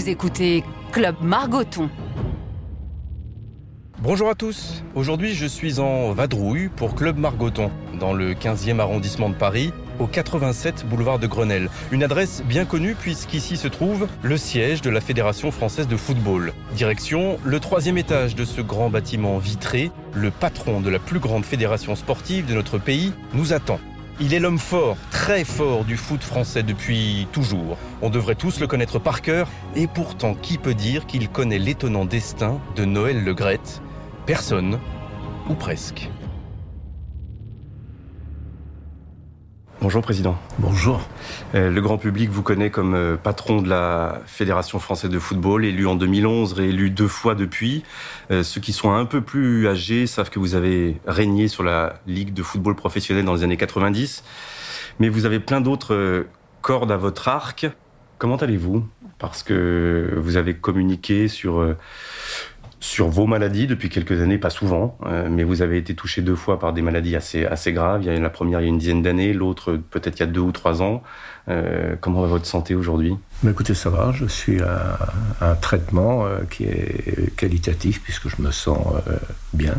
Vous écoutez Club Margoton. Bonjour à tous. Aujourd'hui, je suis en vadrouille pour Club Margoton, dans le 15e arrondissement de Paris, au 87 boulevard de Grenelle. Une adresse bien connue puisqu'ici se trouve le siège de la Fédération française de football. Direction le troisième étage de ce grand bâtiment vitré. Le patron de la plus grande fédération sportive de notre pays nous attend. Il est l'homme fort, très fort du foot français depuis toujours. On devrait tous le connaître par cœur, et pourtant qui peut dire qu'il connaît l'étonnant destin de Noël Le Graët Personne, ou presque. Bonjour Président. Bonjour. Euh, le grand public vous connaît comme euh, patron de la Fédération française de football, élu en 2011, réélu deux fois depuis. Euh, ceux qui sont un peu plus âgés savent que vous avez régné sur la Ligue de football professionnel dans les années 90. Mais vous avez plein d'autres cordes à votre arc. Comment allez-vous? Parce que vous avez communiqué sur sur vos maladies depuis quelques années, pas souvent, euh, mais vous avez été touché deux fois par des maladies assez, assez graves. Il y a la première il y a une dizaine d'années, l'autre peut-être il y a deux ou trois ans. Euh, comment va votre santé aujourd'hui? Écoutez, ça va. Je suis à un traitement euh, qui est qualitatif puisque je me sens bien.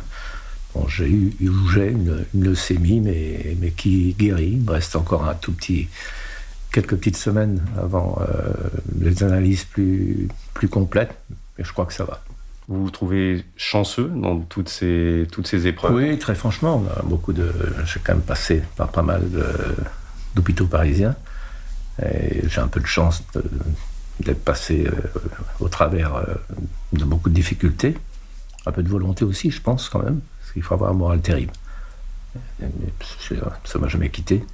Bon, j'ai eu, j'ai une, leucémie, mais, mais qui guérit. Il me reste encore un tout petit, quelques petites semaines avant les analyses plus, plus complètes, mais je crois que ça va. Vous vous trouvez chanceux dans toutes ces, toutes ces épreuves? Oui, très franchement. J'ai quand même passé par pas mal d'hôpitaux parisiens. Et j'ai un peu de chance d'être passé euh, au travers euh, de beaucoup de difficultés. Un peu de volonté aussi, je pense, quand même. Parce qu'il faut avoir un moral terrible. Ça m'a jamais quitté.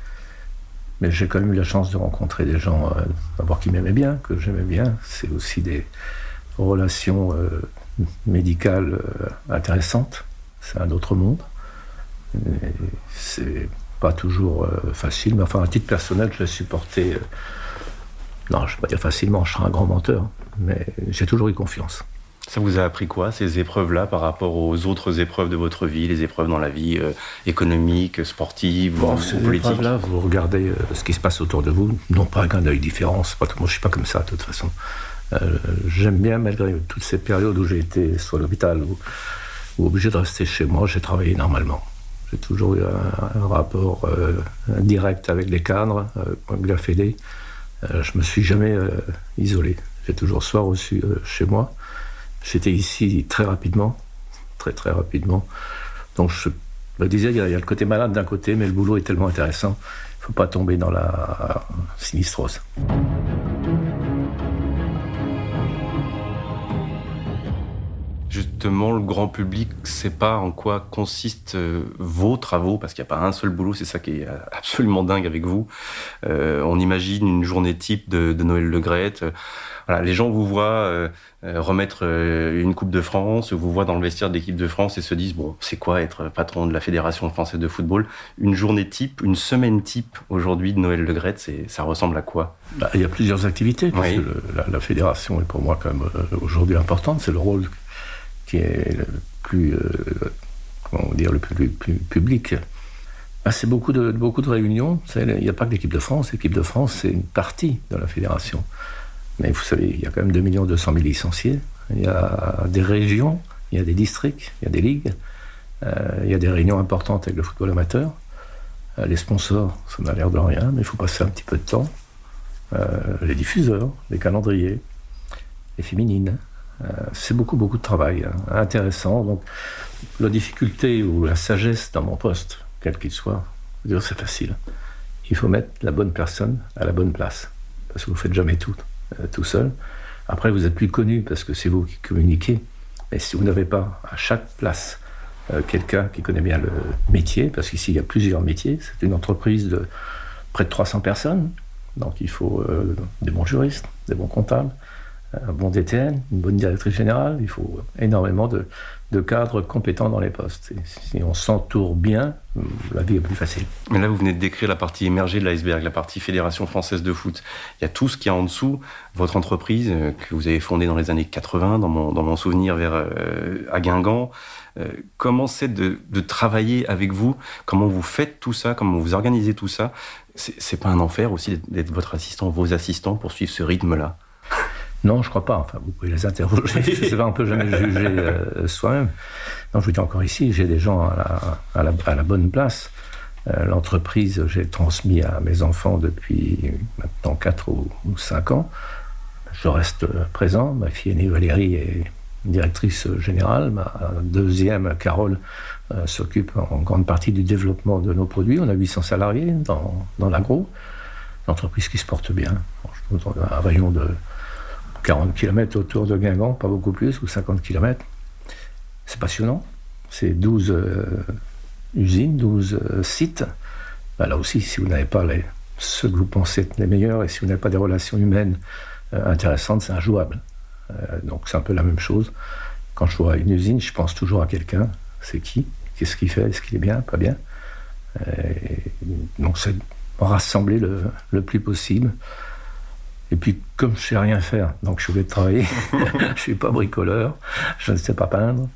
Mais j'ai quand même eu la chance de rencontrer des gens, euh, d'abord qui m'aimaient bien, que j'aimais bien. C'est aussi des relations médicale euh, intéressante. C'est un autre monde. C'est pas toujours euh, facile, mais enfin, à titre personnel, je l'ai supporté. Euh, non, je ne vais pas dire facilement, je serai un grand menteur, mais j'ai toujours eu confiance. Ça vous a appris quoi, ces épreuves-là, par rapport aux autres épreuves de votre vie, les épreuves dans la vie économique, sportive bon, ces épreuves-là, vous regardez ce qui se passe autour de vous, non pas avec un œil différent. Pas, moi, je ne suis pas comme ça, de toute façon. Euh, j'aime bien, malgré toutes ces périodes où j'ai été soit à l'hôpital ou, obligé de rester chez moi, j'ai travaillé normalement. J'ai toujours eu un, rapport euh, direct avec les cadres, euh, avec la Fédé. je me suis jamais isolé. J'ai toujours soit reçu chez moi. J'étais ici très rapidement, très très rapidement. Donc je me disais, il y, a, le côté malade d'un côté, mais le boulot est tellement intéressant, il ne faut pas tomber dans la sinistrose. Justement le grand public ne sait pas en quoi consistent euh, vos travaux, parce qu'il n'y a pas un seul boulot, c'est ça qui est absolument dingue avec vous. Euh, on imagine une journée type de, Noël Le. Voilà, les gens vous voient euh, remettre une Coupe de France, vous voient dans le vestiaire de l'équipe de France et se disent bon, c'est quoi être patron de la Fédération française de football? Une journée type, une semaine type aujourd'hui de Noël Le Graët, ça ressemble à quoi? Bah, Il y a plusieurs activités. la, la, fédération est pour moi quand même aujourd'hui importante. C'est le rôle qui est le plus, euh, comment dire, le public. Ah, c'est beaucoup de, beaucoup de réunions. Il n'y a pas que l'équipe de France. L'équipe de France, c'est une partie de la fédération. Mais vous savez, il y a quand même 2 200 000 licenciés. Il y a des régions, il y a des districts, il y a des ligues. Euh, il y a des réunions importantes avec le football amateur. Euh, les sponsors, ça n'a l'air de rien, mais il faut passer un petit peu de temps. les diffuseurs, les calendriers, les féminines, c'est beaucoup, beaucoup de travail hein, intéressant. Donc, la difficulté ou la sagesse dans mon poste, quel qu'il soit, c'est facile. Il faut mettre la bonne personne à la bonne place. Parce que vous ne faites jamais tout euh, tout seul. Après, vous êtes plus connu parce que c'est vous qui communiquez. Mais si vous n'avez pas à chaque place euh, quelqu'un qui connaît bien le métier, parce qu'ici il y a plusieurs métiers, c'est une entreprise de près de 300 personnes, donc il faut des bons juristes, des bons comptables, un bon DTN, une bonne directrice générale, il faut énormément de, cadres compétents dans les postes. si on s'entoure bien, la vie est plus facile. Mais là, vous venez de décrire la partie émergée de l'iceberg, la partie Fédération française de foot. Il y a tout ce qui est en dessous. Votre entreprise, euh, que vous avez fondée dans les années 80, dans mon, dans mon souvenir, vers, euh, à Guingamp. Euh, comment c'est de, de, travailler avec vous? Comment vous faites tout ça? Comment vous organisez tout ça? C'est pas un enfer aussi d'être votre assistant, vos assistants, pour suivre ce rythme-là? Non, je crois pas. Enfin, vous pouvez les interroger. je sais pas, on peut jamais juger euh, soi-même. Non, je vous dis encore ici, j'ai des gens à la, à la, bonne place. Euh, l'entreprise, j'ai transmis à mes enfants depuis maintenant 4 ou, 5 ans. Je reste présent. Ma fille aînée Valérie est directrice générale. Ma deuxième, Carole, euh, s'occupe en grande partie du développement de nos produits. On a 800 salariés dans, dans l'agro. Une entreprise qui se porte bien. Un rayon de 40 km autour de Guingamp, pas beaucoup plus, ou 50 km. C'est passionnant. C'est 12 euh, usines, 12 euh, sites. Bah, là aussi, si vous n'avez pas les, ceux que vous pensez être les meilleurs et si vous n'avez pas des relations humaines intéressantes, c'est injouable. donc c'est un peu la même chose. Quand je vois une usine, je pense toujours à quelqu'un. C'est qui? Qu'est-ce qu'il fait? Est-ce qu'il est bien? Pas bien? Donc c'est rassembler le, le, plus possible. Et puis, comme je sais rien faire, donc je vais travailler. je suis pas bricoleur, je ne sais pas peindre.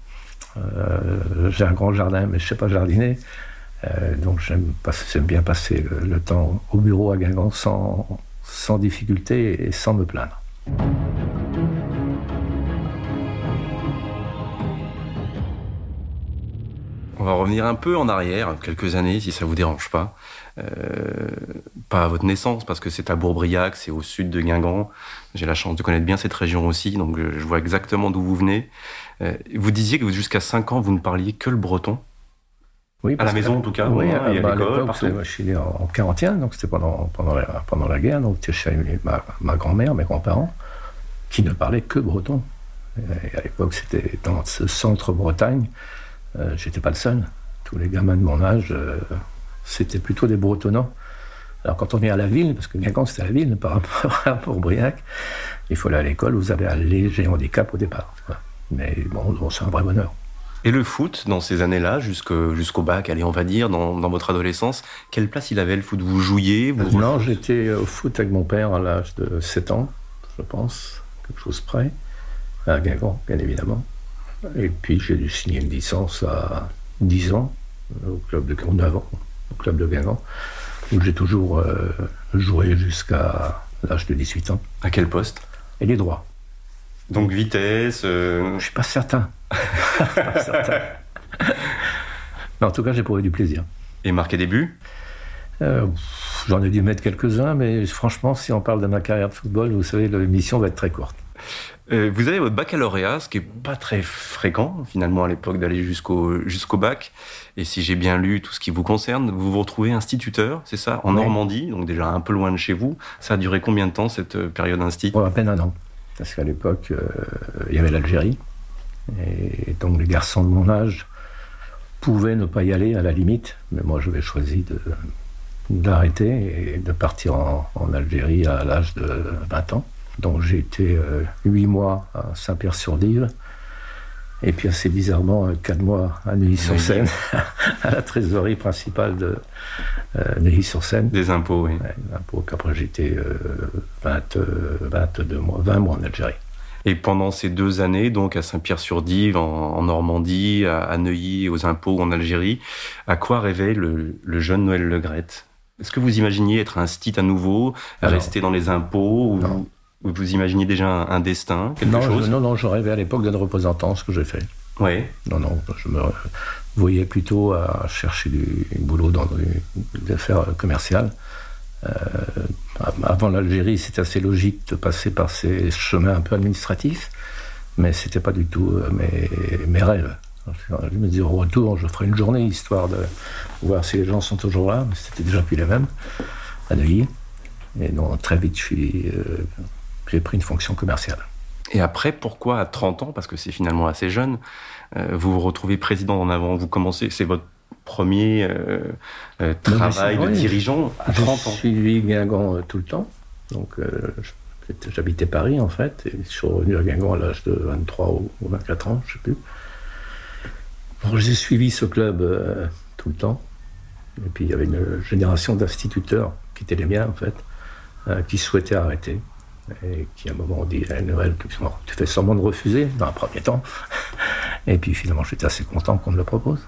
Euh, j'ai un grand jardin, mais je ne sais pas jardiner. Euh, donc j'aime, bien passer le, le, temps au bureau à Guingamp sans, sans difficulté et sans me plaindre. On va revenir un peu en arrière, quelques années, si ça vous dérange pas. Euh, pas à votre naissance, parce que c'est à Bourbriac, c'est au sud de Guingamp. J'ai la chance de connaître bien cette région aussi, donc je vois exactement d'où vous venez. Euh, vous disiez que jusqu'à 5 ans, vous ne parliez que le breton oui, à la maison en tout cas. Oui, à, bah, je suis né en 41, donc c'était pendant, pendant, la, pendant la guerre. Donc chez ma, ma grand-mère, mes grands-parents, qui ne parlaient que breton. Et à l'époque, c'était dans ce centre Bretagne. Euh, j'étais pas le seul. Tous les gamins de mon âge, euh, c'était plutôt des bretonnants. Alors quand on est à la ville, parce que Guingamp c'était la ville par rapport à Bourbriac, il faut aller à l'école, vous avez un léger handicap au départ. Mais bon, c'est un vrai bonheur. Et le foot, dans ces années-là, jusqu'au bac, allez, on va dire, dans, votre adolescence, quelle place il avait le foot? Vous jouiez vous... Non, j'étais au foot avec mon père à l'âge de 7 ans, je pense, quelque chose près, à Guingamp, bien évidemment. Et puis j'ai dû signer une licence à 10 ans au club de 9 ans, au club de Guingamp, où j'ai toujours euh, joué jusqu'à l'âge de 18 ans. À quel poste? Et les droits. Donc vitesse euh... Je suis pas certain. pas certain. en tout cas, j'ai trouvé du plaisir. Et marqué des buts? Euh, J'en ai dû mettre quelques-uns, mais franchement, si on parle de ma carrière de football, vous savez, l'émission va être très courte. Euh, vous avez votre baccalauréat, ce qui est pas très fréquent finalement à l'époque d'aller jusqu'au jusqu'au bac. Et si j'ai bien lu tout ce qui vous concerne, vous vous retrouvez instituteur, c'est ça, en Normandie, donc déjà un peu loin de chez vous. Ça a duré combien de temps cette euh, période institut À peine un an, parce qu'à l'époque euh, il y avait l'Algérie, et donc les garçons de mon âge pouvaient ne pas y aller à la limite, mais moi j'avais choisi de d'arrêter et de partir en, en Algérie à l'âge de 20 ans. Donc j'ai été euh, huit mois à Saint-Pierre-sur-Dive. Et puis assez bizarrement, euh, quatre mois à Neuilly-sur-Seine, à la trésorerie principale de euh, Neuilly-sur-Seine. Des impôts, oui. des impôts qu'après j'étais 22 mois, 20 mois en Algérie. Et pendant ces deux années, donc à Saint-Pierre-sur-Dive, en, Normandie, à, Neuilly, aux impôts en Algérie, à quoi rêvait le, jeune Noël Legrette Est-ce que vous imaginiez être un stit à nouveau, rester dans les impôts ou... Vous imaginiez déjà un, destin, quelque non, chose? Non, non, je rêvais à l'époque d'un représentant, ce que j'ai fait. Oui. Non, non, je me voyais plutôt à chercher du boulot dans des affaires commerciales. Euh, avant l'Algérie, c'était assez logique de passer par ces chemins un peu administratifs, mais c'était pas du tout euh, mes, mes rêves. Je me disais au retour, je ferai une journée histoire de voir si les gens sont toujours là, mais c'était déjà plus les mêmes à Neuilly. Et donc très vite, je suis euh, j'ai pris une fonction commerciale. Et après, pourquoi à 30 ans, parce que c'est finalement assez jeune, euh, vous vous retrouvez président en avant, vous commencez, c'est votre premier euh, euh, travail de dirigeant à 30 ans. J'ai suivi Guingamp tout le temps, donc j'habitais Paris en fait, et je suis revenu à Guingamp à l'âge de 23 ou 24 ans, je ne sais plus. J'ai suivi ce club tout le temps, et puis il y avait une génération d'instituteurs qui étaient les miens en fait, qui souhaitaient arrêter et qui à un moment dit à Noël, tu fais semblant de refuser dans un premier temps. Et puis finalement, j'étais assez content qu'on me le propose.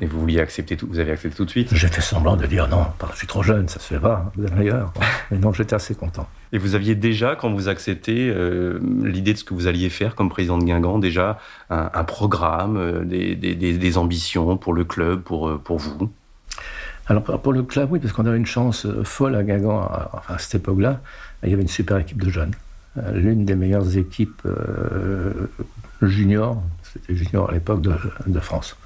Et vous vouliez accepter tout, vous avez accepté tout de suite? J'ai fait semblant de dire non, je suis trop jeune, ça se fait pas, vous êtes meilleur. Mais non, j'étais assez content. Et vous aviez déjà, quand vous acceptez euh, l'idée de ce que vous alliez faire comme président de Guingamp, déjà un, programme, euh, des, des, des, ambitions pour le club, pour, euh, pour vous? Alors pour le club, oui, parce qu'on avait une chance folle à Guingamp à, à cette époque-là. Il y avait une super équipe de jeunes. L'une des meilleures équipes juniors, c'était junior à l'époque de, de France.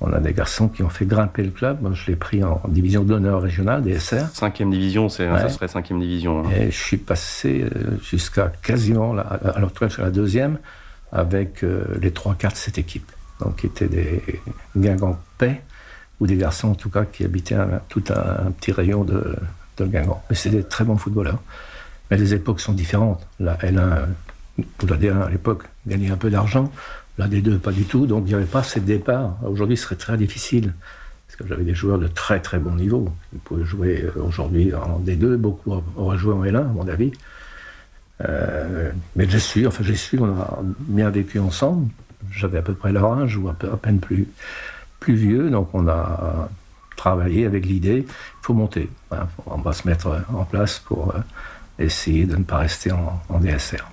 On a des garçons qui ont fait grimper le club. Moi, je l'ai pris en division d'honneur régionale, DSR. Cinquième division, c'est, ça serait cinquième division. Hein. Et je suis passé euh, jusqu'à quasiment, la, alors jusqu'à la deuxième, avec euh, les trois quarts de cette équipe. Donc, qui étaient des Guingampais, ou des garçons en tout cas, qui habitaient tout un, petit rayon de, de Guingamp. Mais c'était des très bons footballeurs. Mais les époques sont différentes. La L1, ou la D1 à l'époque, gagnait un peu d'argent. Des deux, pas du tout. Donc, il n'y avait pas ces départs. Aujourd'hui, ce serait très difficile. Parce que j'avais des joueurs de très très bon niveau. Ils pouvaient jouer euh, aujourd'hui en D2. Beaucoup auraient joué en L1, à mon avis. Euh, mais j'ai su, enfin j'ai su, on a bien vécu ensemble. J'avais à peu près leur âge ou à, peine plus, plus vieux. Donc, on a travaillé avec l'idée, il faut monter. Hein. on va se mettre en place pour euh, essayer de ne pas rester en, en DSR.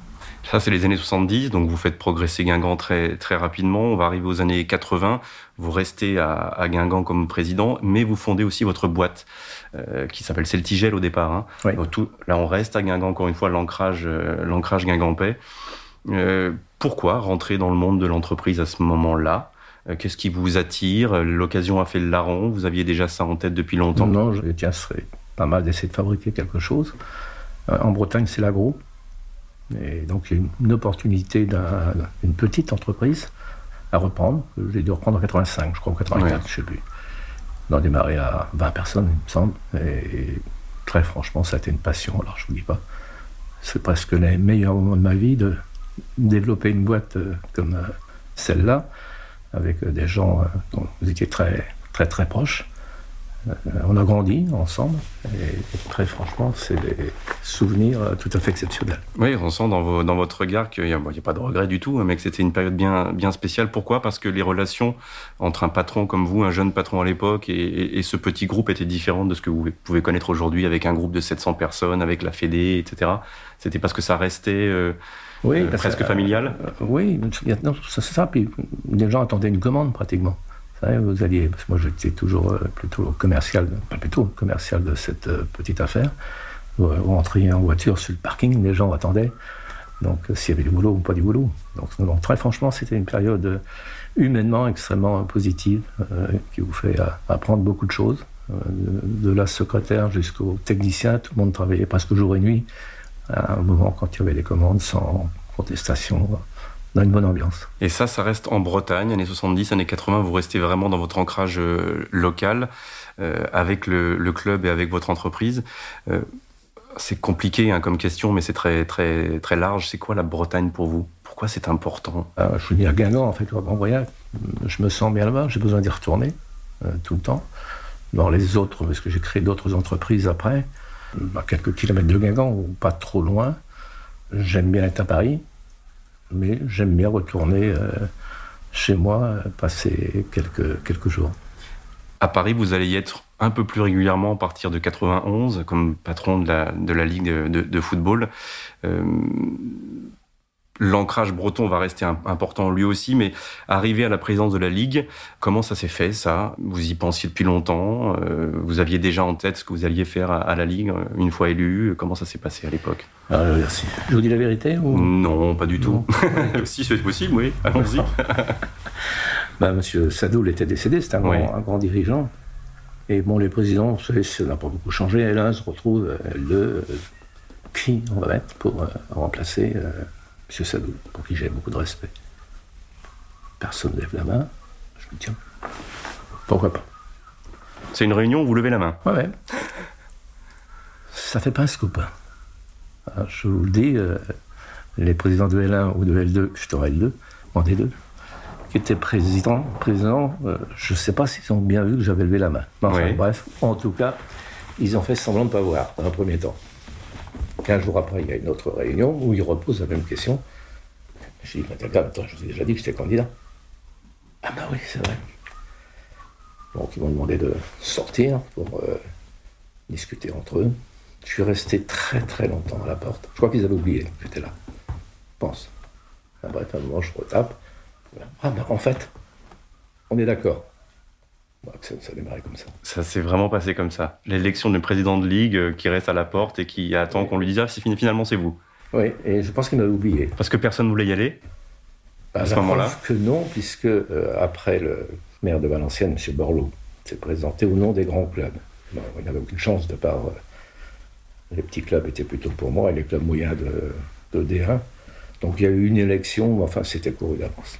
Ça, c'est les années 70, donc vous faites progresser Guingamp très, très rapidement. On va arriver aux années 80. Vous restez à, à Guingamp comme président, mais vous fondez aussi votre boîte euh, qui s'appelle Celtigel au départ. Hein. Tout, là, on reste à Guingamp, encore une fois, l'ancrage euh, l'ancrage guingampais. Euh, pourquoi rentrer dans le monde de l'entreprise à ce moment-là? Qu'est-ce qui vous attire? L'occasion a fait le larron. Vous aviez déjà ça en tête depuis longtemps Non, je tiens, ce serait pas mal d'essayer de fabriquer quelque chose. en Bretagne, c'est l'agro. Et donc, il y a une opportunité d'une petite entreprise à reprendre. J'ai dû reprendre en 85, je crois, en 84, je ne sais plus. On a démarré à 20 personnes, il me semble. Et très franchement, ça a été une passion. Alors, je ne vous dis pas. C'est presque les meilleurs moments de ma vie de développer une boîte euh, comme euh, celle-là, avec euh, des gens dont vous étiez très, très, très proches. Euh, on a grandi ensemble et très franchement, c'est des souvenirs euh, tout à fait exceptionnels. Oui, on sent dans, votre regard qu'il n'y a, pas de regret du tout, hein, mais que c'était une période bien, bien spéciale. Pourquoi? Parce que les relations entre un patron comme vous, un jeune patron à l'époque, et, ce petit groupe étaient différentes de ce que vous pouvez connaître aujourd'hui avec un groupe de 700 personnes, avec la Fédé, etc. C'était parce que ça restait euh, presque familial Oui, c'est ça. Puis les gens attendaient une commande pratiquement vous alliez, parce que moi j'étais toujours euh, plutôt commercial, pas plutôt commercial de cette euh, petite affaire. Vous rentriez en voiture sur le parking, les gens attendaient. Donc euh, s'il y avait du boulot ou pas du boulot. Donc, très franchement, c'était une période humainement extrêmement positive qui vous fait apprendre beaucoup de choses. de, la secrétaire jusqu'au technicien, tout le monde travaillait presque jour et nuit. À un moment quand il y avait des commandes sans contestation dans une bonne ambiance. Et ça, ça reste en Bretagne, années 70, années 80, vous restez vraiment dans votre ancrage euh, local, euh, avec le, club et avec votre entreprise. Euh, c'est compliqué hein, comme question, mais c'est très, très, très large. C'est quoi la Bretagne pour vous? Pourquoi c'est important? Je né à Guingamp, en fait, en voyage. Je me sens bien là-bas, j'ai besoin d'y retourner tout le temps. Dans les autres, parce que j'ai créé d'autres entreprises après, à quelques kilomètres de Guingamp, ou pas trop loin. J'aime bien être à Paris mais j'aime bien retourner euh, chez moi, euh, passer quelques, jours. À Paris, vous allez y être un peu plus régulièrement à partir de 91 comme patron de la, de la Ligue de, football. Euh, L'ancrage breton va rester important lui aussi, mais arriver à la présidence de la Ligue, comment ça s'est fait ça? Vous y pensiez depuis longtemps euh, Vous aviez déjà en tête ce que vous alliez faire à, la Ligue euh, une fois élu Comment ça s'est passé à l'époque? Ah, Merci. Je vous dis la vérité ou... Non, pas du tout. si c'est possible, oui. Allons-y. bah, Monsieur Sadoul était décédé, c'était un, grand dirigeant. Et bon, les présidents, ça n'a pas beaucoup changé. L'un se retrouve, euh, le qui on va mettre pour remplacer M. Sadou, pour qui j'ai beaucoup de respect. Personne ne lève la main. Je me dis, tiens, pourquoi pas C'est une réunion où vous levez la main Ouais, ouais. Ça fait pas un scoop. Je vous le dis, euh, les présidents de L1 ou de L2, je en L2, en D2, qui étaient présidents, présidents euh, je ne sais pas s'ils ont bien vu que j'avais levé la main. Bref, en tout cas, ils ont fait semblant de ne pas voir dans un premier temps. Quinze jours après, il y a une autre réunion où il repose la même question. Je dis, attends, je vous ai déjà dit que j'étais candidat. Ah bah oui, c'est vrai. Donc ils m'ont demandé de sortir pour euh, discuter entre eux. Je suis resté très très longtemps à la porte. Je crois qu'ils avaient oublié que j'étais là. Je pense. bref, à un moment, je retape. Ah ben en fait, on est d'accord. Ça, ça, a démarré comme ça. Ça s'est vraiment passé comme ça. L'élection du président de ligue euh, qui reste à la porte et qui attend qu'on lui dise ah, finalement c'est vous. Oui, et je pense qu'il m'avait oublié. Parce que personne ne voulait y aller bah, à ce moment-là que non, puisque euh, après le maire de Valenciennes, M. Borloo, s'est présenté au nom des grands clubs. il n'avait aucune chance de part. Euh, les petits clubs étaient plutôt pour moi et les clubs moyens de, de D1. Donc il y a eu une élection, enfin c'était couru d'avance.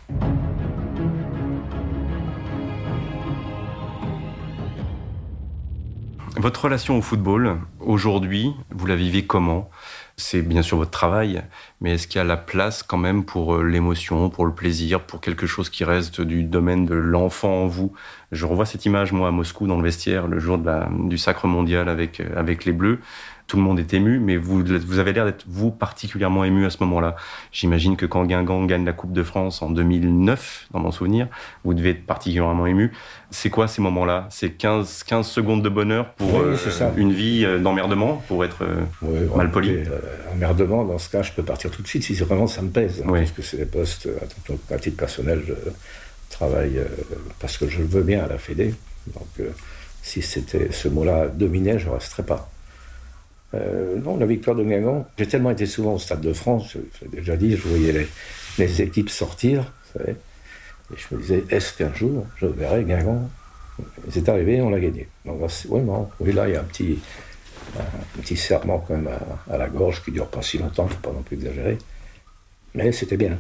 Votre relation au football, aujourd'hui, vous la vivez comment? C'est bien sûr votre travail, mais est-ce qu'il y a la place quand même pour euh, l'émotion, pour le plaisir, pour quelque chose qui reste du domaine de l'enfant en vous? Je revois cette image, moi, à Moscou, dans le vestiaire, le jour du sacre mondial avec, euh, avec les Bleus tout le monde est ému, mais vous, vous avez l'air d'être, vous, particulièrement ému à ce moment-là. J'imagine que quand Guingamp gagne la Coupe de France en 2009, dans mon souvenir, vous devez être particulièrement ému. C'est quoi ces moments-là? C'est 15, 15 secondes de bonheur pour euh, une vie euh, d'emmerdement, pour être euh, mal poli? Emmerdement, dans ce cas, je peux partir tout de suite si vraiment ça me pèse. Hein, parce que c'est des postes, à titre personnel, je travaille parce que je le veux bien à la Fédé. Donc, si c'était ce mot-là dominait, je ne resterais pas. Euh, non, la victoire de Guingamp, j'ai tellement été souvent au Stade de France, j'ai déjà dit, je voyais les, équipes sortir, et je me disais, est-ce qu'un jour, je verrai Guingamp? C'est arrivé, on l'a gagné. Donc, oui, non, oui, là, il y a un petit, un, petit serment quand même à, la gorge qui dure pas si longtemps, faut pas non plus exagérer. Mais c'était bien.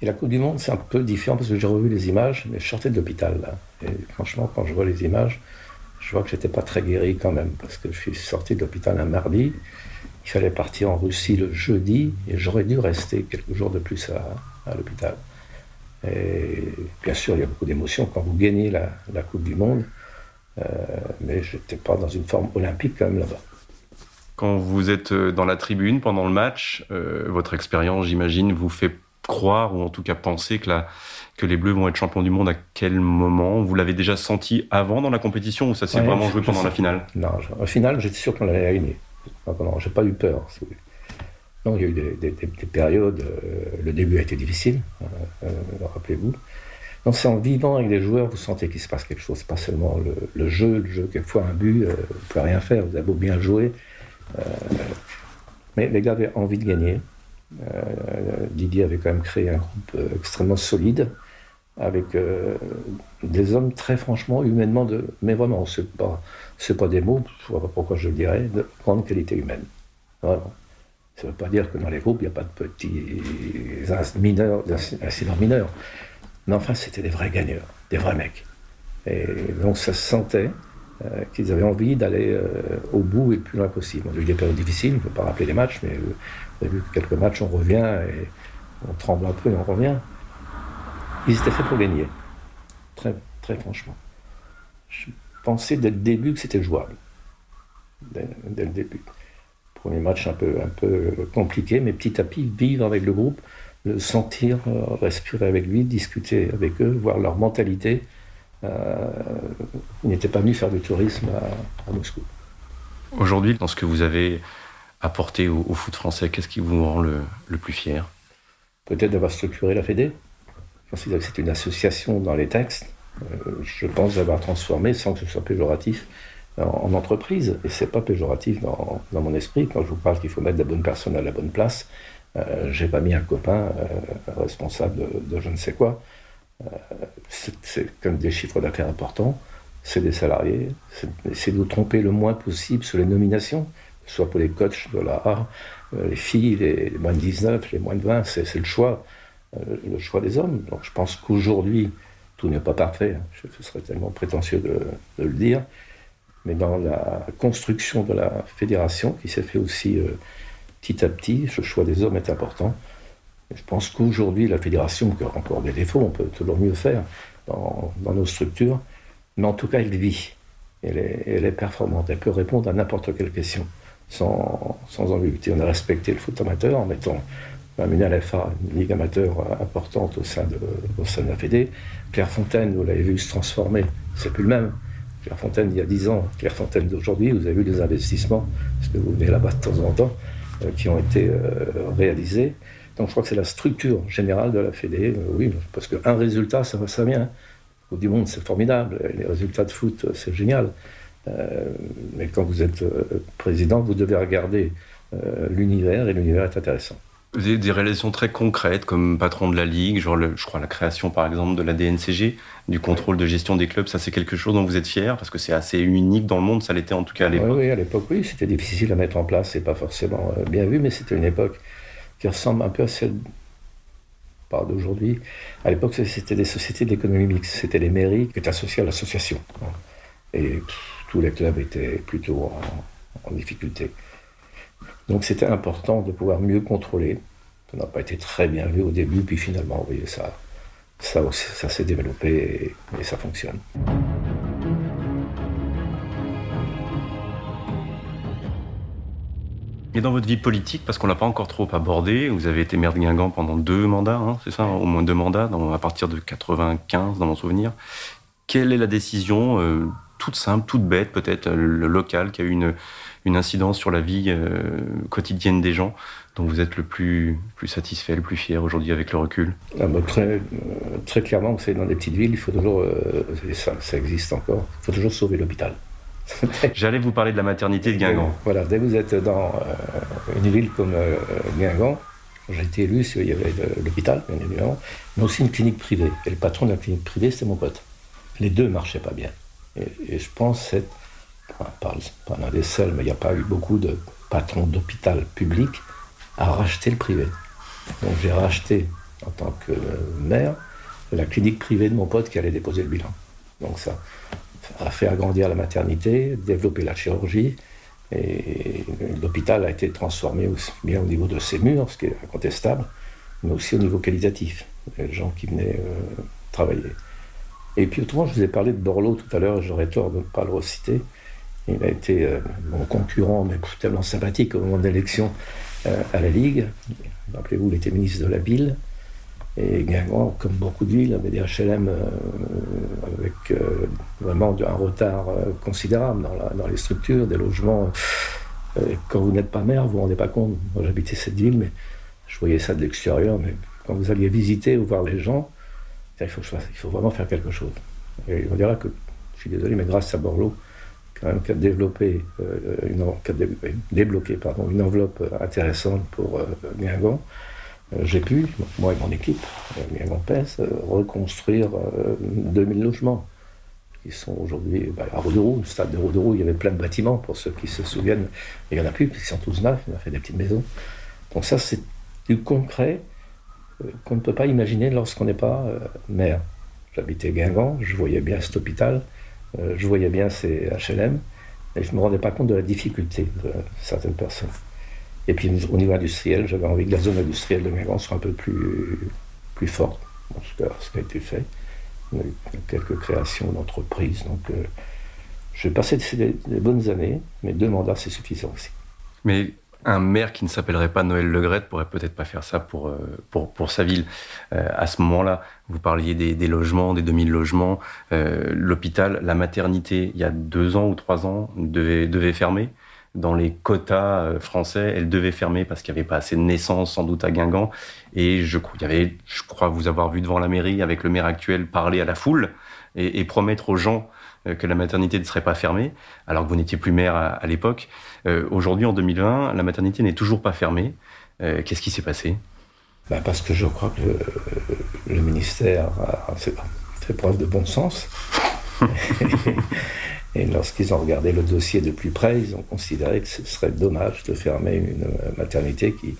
Et la Coupe du Monde, c'est un peu différent parce que j'ai revu les images, mais je sortais de l'hôpital, là. Et franchement, quand je vois les images, je vois que j'étais pas très guéri quand même, parce que je suis sorti de l'hôpital un mardi. Il fallait partir en Russie le jeudi, et j'aurais dû rester quelques jours de plus à, l'hôpital. Et bien sûr, il y a beaucoup d'émotions quand vous gagnez la, Coupe du Monde, euh, mais je n'étais pas dans une forme olympique quand même là-bas. Quand vous êtes euh, dans la tribune pendant le match, euh, votre expérience, j'imagine, vous fait croire, ou en tout cas penser que la, que les Bleus vont être champions du monde à quel moment? Vous l'avez déjà senti avant dans la compétition ou ça s'est vraiment joué pendant la finale? Non, en finale, j'étais sûr qu'on allait gagner. Non, j'ai pas eu peur. Non, il y a eu des, périodes. Euh, le début a été difficile, euh, euh, rappelez-vous. Non, c'est en vivant avec les joueurs, vous sentez qu'il se passe quelque chose. Pas seulement le, jeu, le jeu, quelquefois un but, vous ne pouvez rien faire, vous avez beau bien jouer. mais les gars avaient envie de gagner. Didier avait quand même créé un groupe extrêmement solide avec euh, des hommes très franchement, humainement, de, mais vraiment, ce n'est pas, pas des mots, je ne vois pas pourquoi je le dirais, de grande qualité humaine. Ça ne veut pas dire que dans les groupes, il n'y a pas de petits mineurs, incidents mineurs. Mais enfin, c'était des vrais gagneurs, des vrais mecs. Et donc ça se sentait euh, qu'ils avaient envie d'aller euh, au bout et le plus loin possible. On a eu des périodes difficiles, je ne peux pas rappeler les matchs, mais vous avez vu que quelques matchs, on revient et on tremble un peu et on revient. Ils étaient faits pour gagner. Très, très franchement. Je pensais dès le début que c'était jouable. Dès, le début. Premier match un peu, un peu compliqué, mais petit à petit, vivre avec le groupe, le sentir, euh, respirer avec lui, discuter avec eux, voir leur mentalité. Euh, ils n'étaient pas venus faire du tourisme à, Moscou. Aujourd'hui, dans ce que vous avez apporté au, foot français, qu'est-ce qui vous rend le, le plus fier? Peut-être d'avoir structuré la Fédé, c'est une association dans les textes. Euh, je pense avoir transformé, sans que ce soit péjoratif, en, entreprise. Et c'est pas péjoratif dans, mon esprit. Quand je vous parle qu'il faut mettre la bonne personne à la bonne place, euh, j'ai pas mis un copain euh, responsable de, je ne sais quoi. Euh, c'est comme des chiffres d'affaires importants. C'est des salariés. C'est de tromper le moins possible sur les nominations, que soit pour les coachs de la A, les filles, les, les moins de 19, les moins de 20. C'est le choix. Euh, le choix des hommes. Donc je pense qu'aujourd'hui, tout n'est pas parfait, hein. ce serait tellement prétentieux de, le dire, mais dans la construction de la fédération, qui s'est fait aussi euh, petit à petit, le choix des hommes est important. je pense qu'aujourd'hui, la fédération, qui a encore des défauts, on peut toujours mieux faire dans, nos structures, mais en tout cas, elle vit. Elle est, elle est performante. Elle peut répondre à n'importe quelle question sans, sans ambiguïté. On a respecté le foot amateur en mettant amené à la FA, une ligue amateur importante au sein de, au sein de la Fédé. Clairefontaine, vous l'avez vu se transformer c'est plus le même. Clairefontaine il y a 10 ans, Clairefontaine d'aujourd'hui, vous avez vu les investissements, parce que vous venez là-bas de temps en temps, euh, qui ont été euh, réalisés. Donc je crois que c'est la structure générale de la Fédé, euh, oui, parce qu'un résultat, ça va ça vient. Au du monde, c'est formidable, les résultats de foot, c'est génial. mais quand vous êtes président, vous devez regarder l'univers, et l'univers est intéressant. Avez des réalisations très concrètes comme patron de la Ligue, genre je crois la création par exemple de la DNCG, du contrôle de gestion des clubs, ça c'est quelque chose dont vous êtes fier parce que c'est assez unique dans le monde, ça l'était en tout cas à l'époque. Oui, à l'époque oui, c'était difficile à mettre en place, c'est pas forcément euh, bien vu, mais c'était une époque qui ressemble un peu à celle pas d'aujourd'hui. À l'époque c'était des sociétés d'économie mixte, c'était les mairies qui étaient associées à l'association. Et tous les clubs étaient plutôt en difficulté. Donc c'était important de pouvoir mieux contrôler. Ça n'a pas été très bien vu au début, puis finalement, vous voyez, ça, ça, s'est développé et, ça fonctionne. Et dans votre vie politique, parce qu'on l'a pas encore trop abordé, vous avez été maire de Guingamp pendant deux mandats, hein, c'est ça, au moins deux mandats, à partir de 95 dans mon souvenir. Quelle est la décision, euh, toute simple, toute bête peut-être, le local, qui a eu une, une incidence sur la vie euh, quotidienne des gens dont vous êtes le plus, plus satisfait, le plus fier aujourd'hui avec le recul ah bah, très, euh, très clairement, vous savez, dans des petites villes, il faut toujours, euh, ça, ça, existe encore, il faut toujours sauver l'hôpital. J'allais vous parler de la maternité de Guingamp. Voilà, dès que vous êtes dans une ville comme Guingamp, j'ai été élu, il y avait l'hôpital, bien évidemment, mais aussi une clinique privée. Et le patron de la clinique privée, c'était mon pote. Les deux marchaient pas bien. Et, je pense que pas, l'un des seuls, mais il n'y a pas eu beaucoup de patrons d'hôpital public à racheter le privé. Donc j'ai racheté, en tant que maire, la clinique privée de mon pote qui allait déposer le bilan. Donc ça, a fait agrandir la maternité, développer la chirurgie, et l'hôpital a été transformé aussi bien au niveau de ses murs, ce qui est incontestable, mais aussi au niveau qualitatif, les gens qui venaient euh, travailler. Et puis autrement, je vous ai parlé de Borloo tout à l'heure, j'aurais tort de ne pas le reciter. Il a été euh, mon concurrent, mais tellement sympathique au moment de l'élection euh, à la Ligue. Rappelez-vous, il était ministre de la Ville. Et Guingamp, comme beaucoup de villes, avait des HLM euh, avec vraiment un retard considérable dans, les structures, des logements. quand vous n'êtes pas maire, vous ne vous rendez pas compte. Moi, j'habitais cette ville, mais je voyais ça de l'extérieur. Mais quand vous alliez visiter ou voir les gens, il faut, vraiment faire quelque chose. Et on dira que, je suis désolé, mais grâce à Borloo, qui a développé, euh, une, débloqué pardon, une enveloppe intéressante pour euh. Euh, j'ai pu, moi et mon équipe, Guingamp PES, reconstruire 2000 logements qui sont aujourd'hui bah, à Roderoux, le stade de Roderoux, il y avait plein de bâtiments, pour ceux qui se souviennent, il n'y en a plus, ils sont tous neufs, on a fait des petites maisons. Donc ça, c'est du concret qu'on ne peut pas imaginer lorsqu'on n'est pas maire. J'habitais Guingamp, je voyais bien cet hôpital, euh, je voyais bien ces HLM et je ne me rendais pas compte de la difficulté de certaines personnes. Et puis au niveau industriel, j'avais envie que la zone industrielle de Guingamp soit un peu plus, plus forte, ce, qui a été fait. On a eu quelques créations d'entreprises. Donc euh, j'ai passé des, des, bonnes années, mais deux mandats, c'est suffisant aussi. Mais un maire qui ne s'appellerait pas Noël Legrette pourrait peut-être pas faire ça pour, euh, pour, pour sa ville. Euh, à ce moment-là, vous parliez des, des logements, des 2000 logements. Euh, L'hôpital, la maternité, il y a deux ans ou trois ans, devait, devait fermer. Dans les quotas euh, français, elle devait fermer parce qu'il n'y avait pas assez de naissances, sans doute à Guingamp. Et je, y avait, je crois vous avoir vu devant la mairie, avec le maire actuel, parler à la foule et, et promettre aux gens euh, que la maternité ne serait pas fermée, alors que vous n'étiez plus maire à, l'époque. Euh, aujourd'hui, en 2020, la maternité n'est toujours pas fermée. Euh, qu'est-ce qui s'est passé? Ben Parce que je crois que le, ministère a fait preuve de bon sens. et lorsqu'ils ont regardé le dossier de plus près, ils ont considéré que ce serait dommage de fermer une maternité qui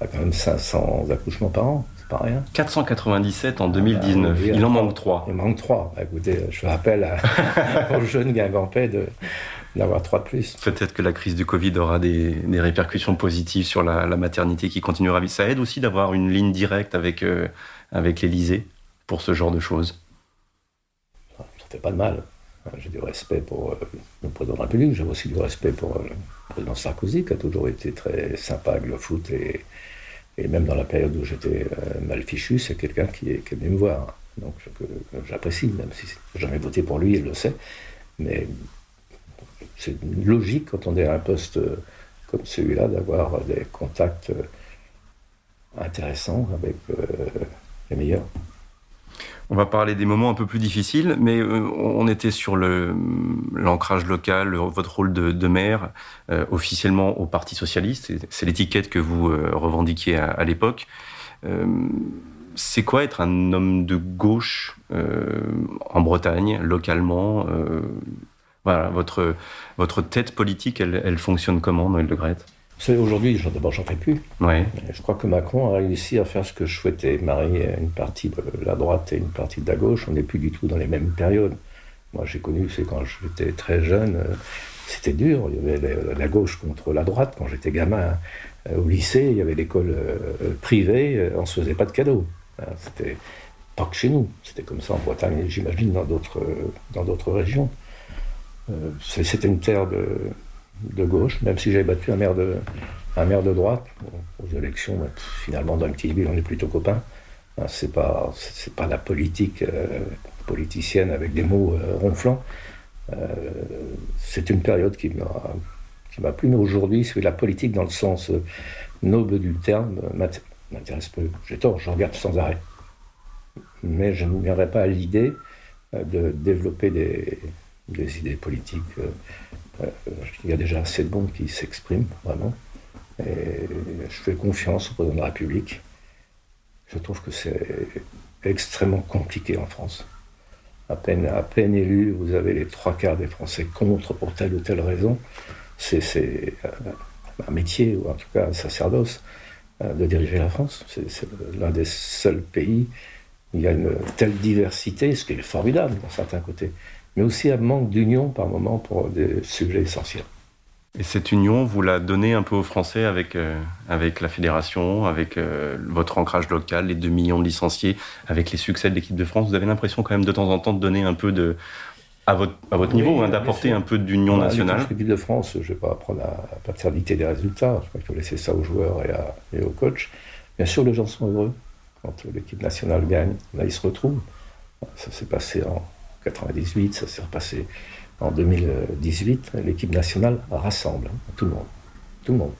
a quand même 500 accouchements par an pas rien. 497 en 2019. il, en manque 3. Il manque 3. Bah, écoutez, je rappelle à, aux jeunes Guingampais de d'avoir 3 de plus. Peut-être que la crise du Covid aura des, des répercussions positives sur la, maternité qui continuera à vivre. Ça aide aussi d'avoir une ligne directe avec, euh, avec l'Élysée pour ce genre de choses. Ça fait pas de mal. J'ai du respect pour euh, le président de la République, j'ai aussi du respect pour euh, le président Sarkozy, qui a toujours été très sympa avec le foot et, et même dans la période où j'étais euh, mal fichu, c'est quelqu'un qui est, venu me voir. donc j'apprécie, même si j'ai jamais voté pour lui, il le sait. Mais c'est logique quand on est à un poste comme celui-là d'avoir des contacts intéressants avec les meilleurs. On va parler des moments un peu plus difficiles, mais euh, on était sur l'ancrage local, votre rôle de, maire, euh, officiellement au Parti socialiste. C'est l'étiquette que vous euh, revendiquiez à, l'époque. c'est quoi être un homme de gauche en Bretagne, localement Voilà, votre, votre tête politique, elle, fonctionne comment, Noël de Grette? Aujourd'hui, d'abord, j'en fais plus. Je crois que Macron a réussi à faire ce que je souhaitais, marier une partie de la droite et une partie de la gauche. On n'est plus du tout dans les mêmes périodes. Moi, j'ai connu, c'est quand j'étais très jeune, euh, c'était dur. Il y avait la gauche contre la droite. Quand j'étais gamin euh, au lycée, il y avait l'école euh, privée, on se faisait pas de cadeaux. Hein, c'était pas que chez nous. C'était comme ça en Bretagne, j'imagine, dans d'autres régions. C'était une terre de, gauche, même si j'avais battu un maire de, un maire de droite aux élections. finalement, dans une petite ville, on est plutôt copains. Hein, c'est pas, c'est pas la politique euh, politicienne avec des mots euh, ronflants. Euh, c'est une période qui m'a, m'a plu, mais aujourd'hui, la politique dans le sens noble du terme m'intéresse peu. J'ai tort, je regarde sans arrêt. Mais je ne viendrai pas à l'idée de développer des, des idées politiques euh, il y a déjà assez de monde qui s'expriment, vraiment. Et je fais confiance au président de la République. Je trouve que c'est extrêmement compliqué en France. À peine, à peine élu, vous avez les trois quarts des Français contre pour telle ou telle raison. C'est un métier, ou en tout cas un sacerdoce, euh, de diriger la France. C'est l'un des seuls pays où il y a une telle diversité, ce qui est formidable dans certains côtés mais aussi un manque d'union par moment pour des sujets essentiels. Et cette union, vous la donnez un peu aux Français avec, euh, avec la fédération, avec euh, votre ancrage local, les 2 millions de licenciés, avec les succès de l'équipe de France? Vous avez l'impression quand même de temps en temps de donner un peu de, à votre, à votre niveau, hein, d'apporter un peu d'union nationale? L'équipe de France, je ne vais pas apprendre à paternité des résultats. Je crois qu'il faut laisser ça aux joueurs et, à, et aux coachs. Bien sûr, les gens sont heureux quand l'équipe nationale gagne. Là, ils se retrouvent. Ça s'est passé en, 98, ça s'est repassé en 2018. L'équipe nationale rassemble hein, tout le monde. Tout le monde.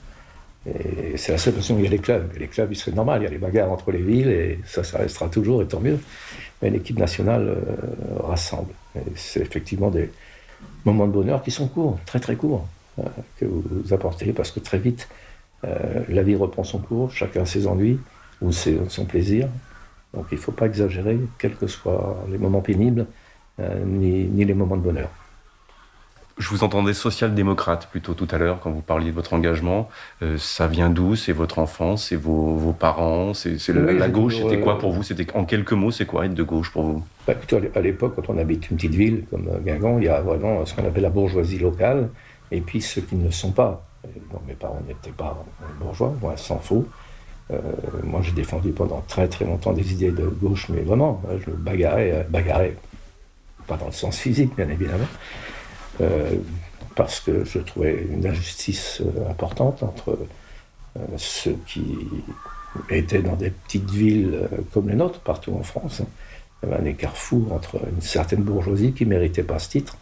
Et c'est la seule façon où il y a les clubs. les clubs, il serait normal, il y a les bagarres entre les villes, et ça, ça restera toujours, et tant mieux. Mais l'équipe nationale euh, rassemble. c'est effectivement des moments de bonheur qui sont courts, très très courts, euh, que vous apportez, parce que très vite, euh, la vie reprend son cours, chacun ses ennuis, ou son plaisir. Donc il ne faut pas exagérer, quels que soient les moments pénibles, euh, ni, les moments de bonheur. Je vous entendais social-démocrate plutôt tout à l'heure quand vous parliez de votre engagement. Euh, ça vient d'où? C'est votre enfance? C'est vos, parents? C'est la, gauche C'était quoi euh, pour vous? C'était en quelques mots, c'est quoi être de gauche pour vous? Bah, À l'époque, quand on habite une petite ville comme Guingamp, il y a vraiment ce qu'on appelle la bourgeoisie locale, et puis ceux qui ne le sont pas. Donc, mes parents n'étaient pas bourgeois, moi, sans faux. moi, j'ai défendu pendant très très longtemps des idées de gauche, mais vraiment, je me bagarrais, bagarrais pas dans le sens physique bien évidemment, euh, parce que je trouvais une injustice euh, importante entre euh, ceux qui étaient dans des petites villes comme les nôtres, partout en France. Un écart fou entre une certaine bourgeoisie qui ne méritait pas ce titre,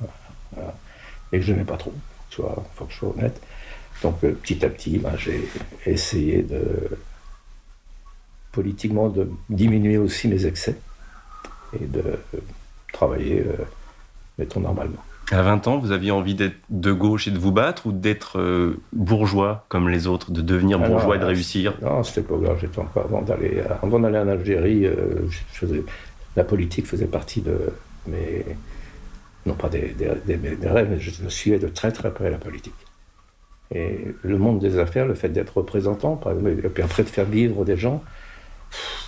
et que je n'aimais pas trop, il faut que je sois honnête. Donc petit à petit, ben, j'ai essayé de politiquement de diminuer aussi mes excès et de travailler, euh, mettons, normalement. À 20 ans, vous aviez envie d'être de gauche et de vous battre ou d'être euh, bourgeois comme les autres, de devenir ah bourgeois et de réussir? Non, c'était pas grave. J'étais encore avant d'aller avant d'aller en Algérie. Euh, la politique faisait partie de mes non pas des, rêves, mais je me suivais de très très près la politique. Et le monde des affaires, le fait d'être représentant, par exemple, et puis après de faire vivre des gens,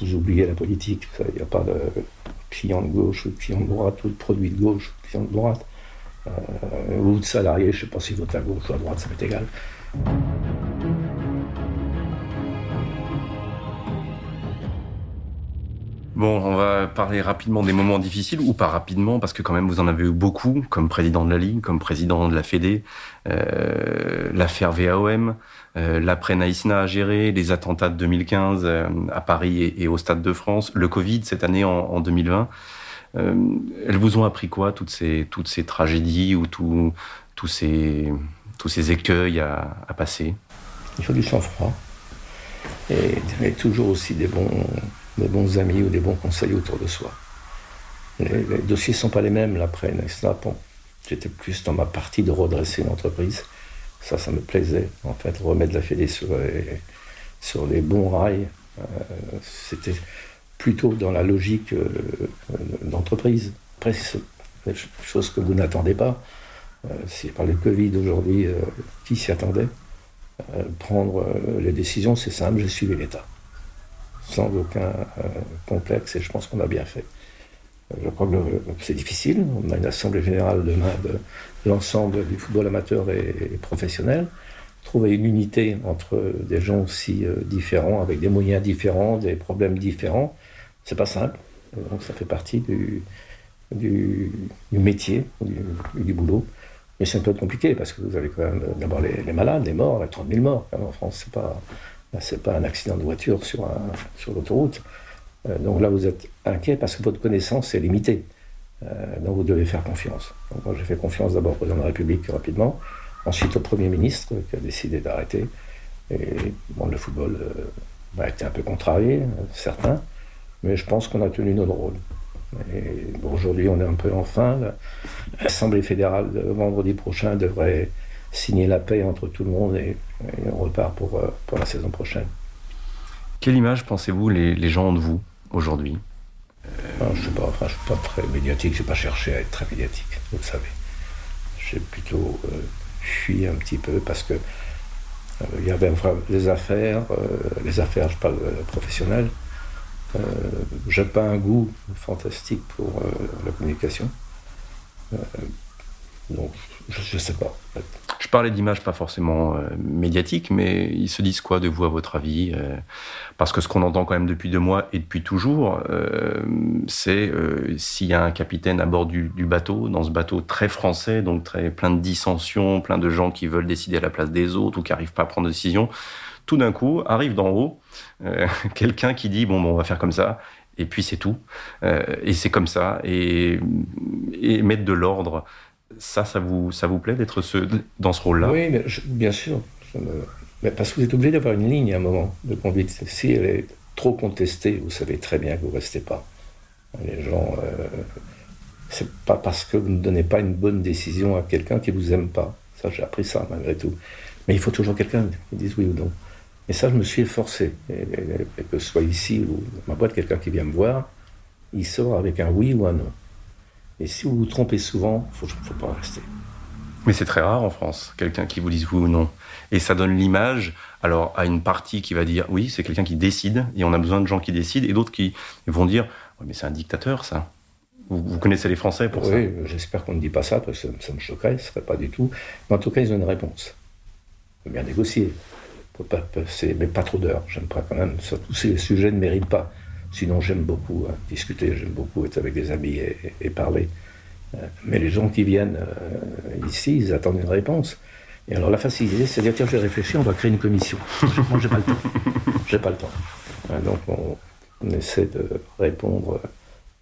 vous oubliez la politique. Il n'y a pas de client de gauche ou de client de droite, ou de produit de gauche ou de client de droite, euh, ou de salarié, je ne sais pas si vote à gauche ou à droite, ça m'est égal. Bon, on va parler rapidement des moments difficiles, ou pas rapidement, parce que quand même vous en avez eu beaucoup, comme président de la Ligue, comme président de la Fédé, euh, l'affaire VAOM, euh, l'après Naïsna à gérer, les attentats de 2015 euh, à Paris et, au Stade de France, le Covid cette année en, 2020. elles vous ont appris quoi, toutes ces, toutes ces tragédies ou tous ces, tous ces écueils à, passer? Il faut du sang-froid et, toujours aussi des bons, des bons amis ou des bons conseils autour de soi. Les, dossiers ne sont pas les mêmes. L'après Bon, j'étais plus dans ma partie de redresser une entreprise. Ça, ça me plaisait, en fait, remettre la Fédé sur les, bons rails. Euh, c'était plutôt dans la logique euh, d'entreprise. Après, c'est des choses que vous n'attendez pas. Euh, si par le Covid aujourd'hui, qui s'y attendait euh, prendre euh, les décisions, c'est simple, j'ai suivi l'État. Sans aucun euh, complexe, et je pense qu'on a bien fait. Je crois que c'est difficile. On a une assemblée générale demain de l'ensemble du football amateur et, professionnel. Trouver une unité entre des gens aussi différents, avec des moyens différents, des problèmes différents, c'est pas simple. Donc ça fait partie du, métier, du, boulot. Mais c'est un peu compliqué parce que vous avez quand même d'abord les, malades, les morts, les 30 000 morts. en France, c'est pas, pas un accident de voiture sur, sur l'autoroute. Euh, donc là, vous êtes inquiet parce que votre connaissance est limitée. Euh, donc vous devez faire confiance. Donc j'ai fait confiance d'abord au président de la République rapidement, ensuite au Premier ministre qui a décidé d'arrêter. Et bon, le football euh, a été un peu contrarié, certains, mais je pense qu'on a tenu notre rôle. Aujourd'hui, on est un peu en fin. L'Assemblée fédérale vendredi prochain devrait signer la paix entre tout le monde et, on repart pour, euh, pour la saison prochaine. Quelle image pensez-vous les, les gens ont de vous aujourd'hui? Euh, Je ne pas, je suis pas très médiatique, je n'ai pas cherché à être très médiatique, vous le savez. J'ai plutôt euh, fui un petit peu parce que il y avait les affaires, les affaires, je parle professionnelles, euh, j'ai pas un goût fantastique pour euh, la communication. Euh, donc, je ne sais pas. Je parlais d'images pas forcément médiatiques, mais ils se disent quoi de vous, à votre avis Parce que ce qu'on entend quand même depuis deux mois et depuis toujours, c'est s'il y a un capitaine à bord du, du, bateau, dans ce bateau très français, donc très plein de dissensions, plein de gens qui veulent décider à la place des autres ou qui n'arrivent pas à prendre de décision, tout d'un coup, arrive d'en haut euh, quelqu'un qui dit bon, bon, on va faire comme ça, et puis c'est tout, euh, et c'est comme ça, et, mettre de l'ordre. Ça, ça vous, ça vous plaît d'être ce, dans ce rôle-là? Oui, mais bien sûr. Parce que vous êtes obligé d'avoir une ligne à un moment de conduite. Si elle est trop contestée, vous savez très bien que vous ne restez pas. Les gens. Euh, c'est pas parce que vous ne donnez pas une bonne décision à quelqu'un qui vous aime pas. Ça, j'ai appris ça malgré tout. Mais il faut toujours quelqu'un qui dise oui ou non. Et ça, je me suis efforcé. Que ce soit ici ou dans ma boîte, quelqu'un qui vient me voir, il sort avec un oui ou un non. Et si vous vous trompez souvent, il ne faut, pas rester. Mais c'est très rare en France, quelqu'un qui vous dise oui ou non. Et ça donne l'image, alors, à une partie qui va dire oui, c'est quelqu'un qui décide, et on a besoin de gens qui décident, et d'autres qui vont dire oui, mais c'est un dictateur, ça. Vous, connaissez les Français pour ça? Oui, j'espère qu'on ne dit pas ça, parce que ça, me choquerait, ce ne serait pas du tout. Mais en tout cas, ils ont une réponse. Il faut bien négocier pas mais pas trop d'heures. J'aime pas quand même, surtout si les sujets ne méritent pas. Sinon, j'aime beaucoup hein, discuter, j'aime beaucoup être avec des amis et, parler. Euh, mais les gens qui viennent euh, ici, ils attendent une réponse. Et alors la facilité, c'est de dire tiens, j'ai réfléchi, on va créer une commission. Moi, j'ai pas le temps. J'ai pas le temps. Euh, donc on essaie de répondre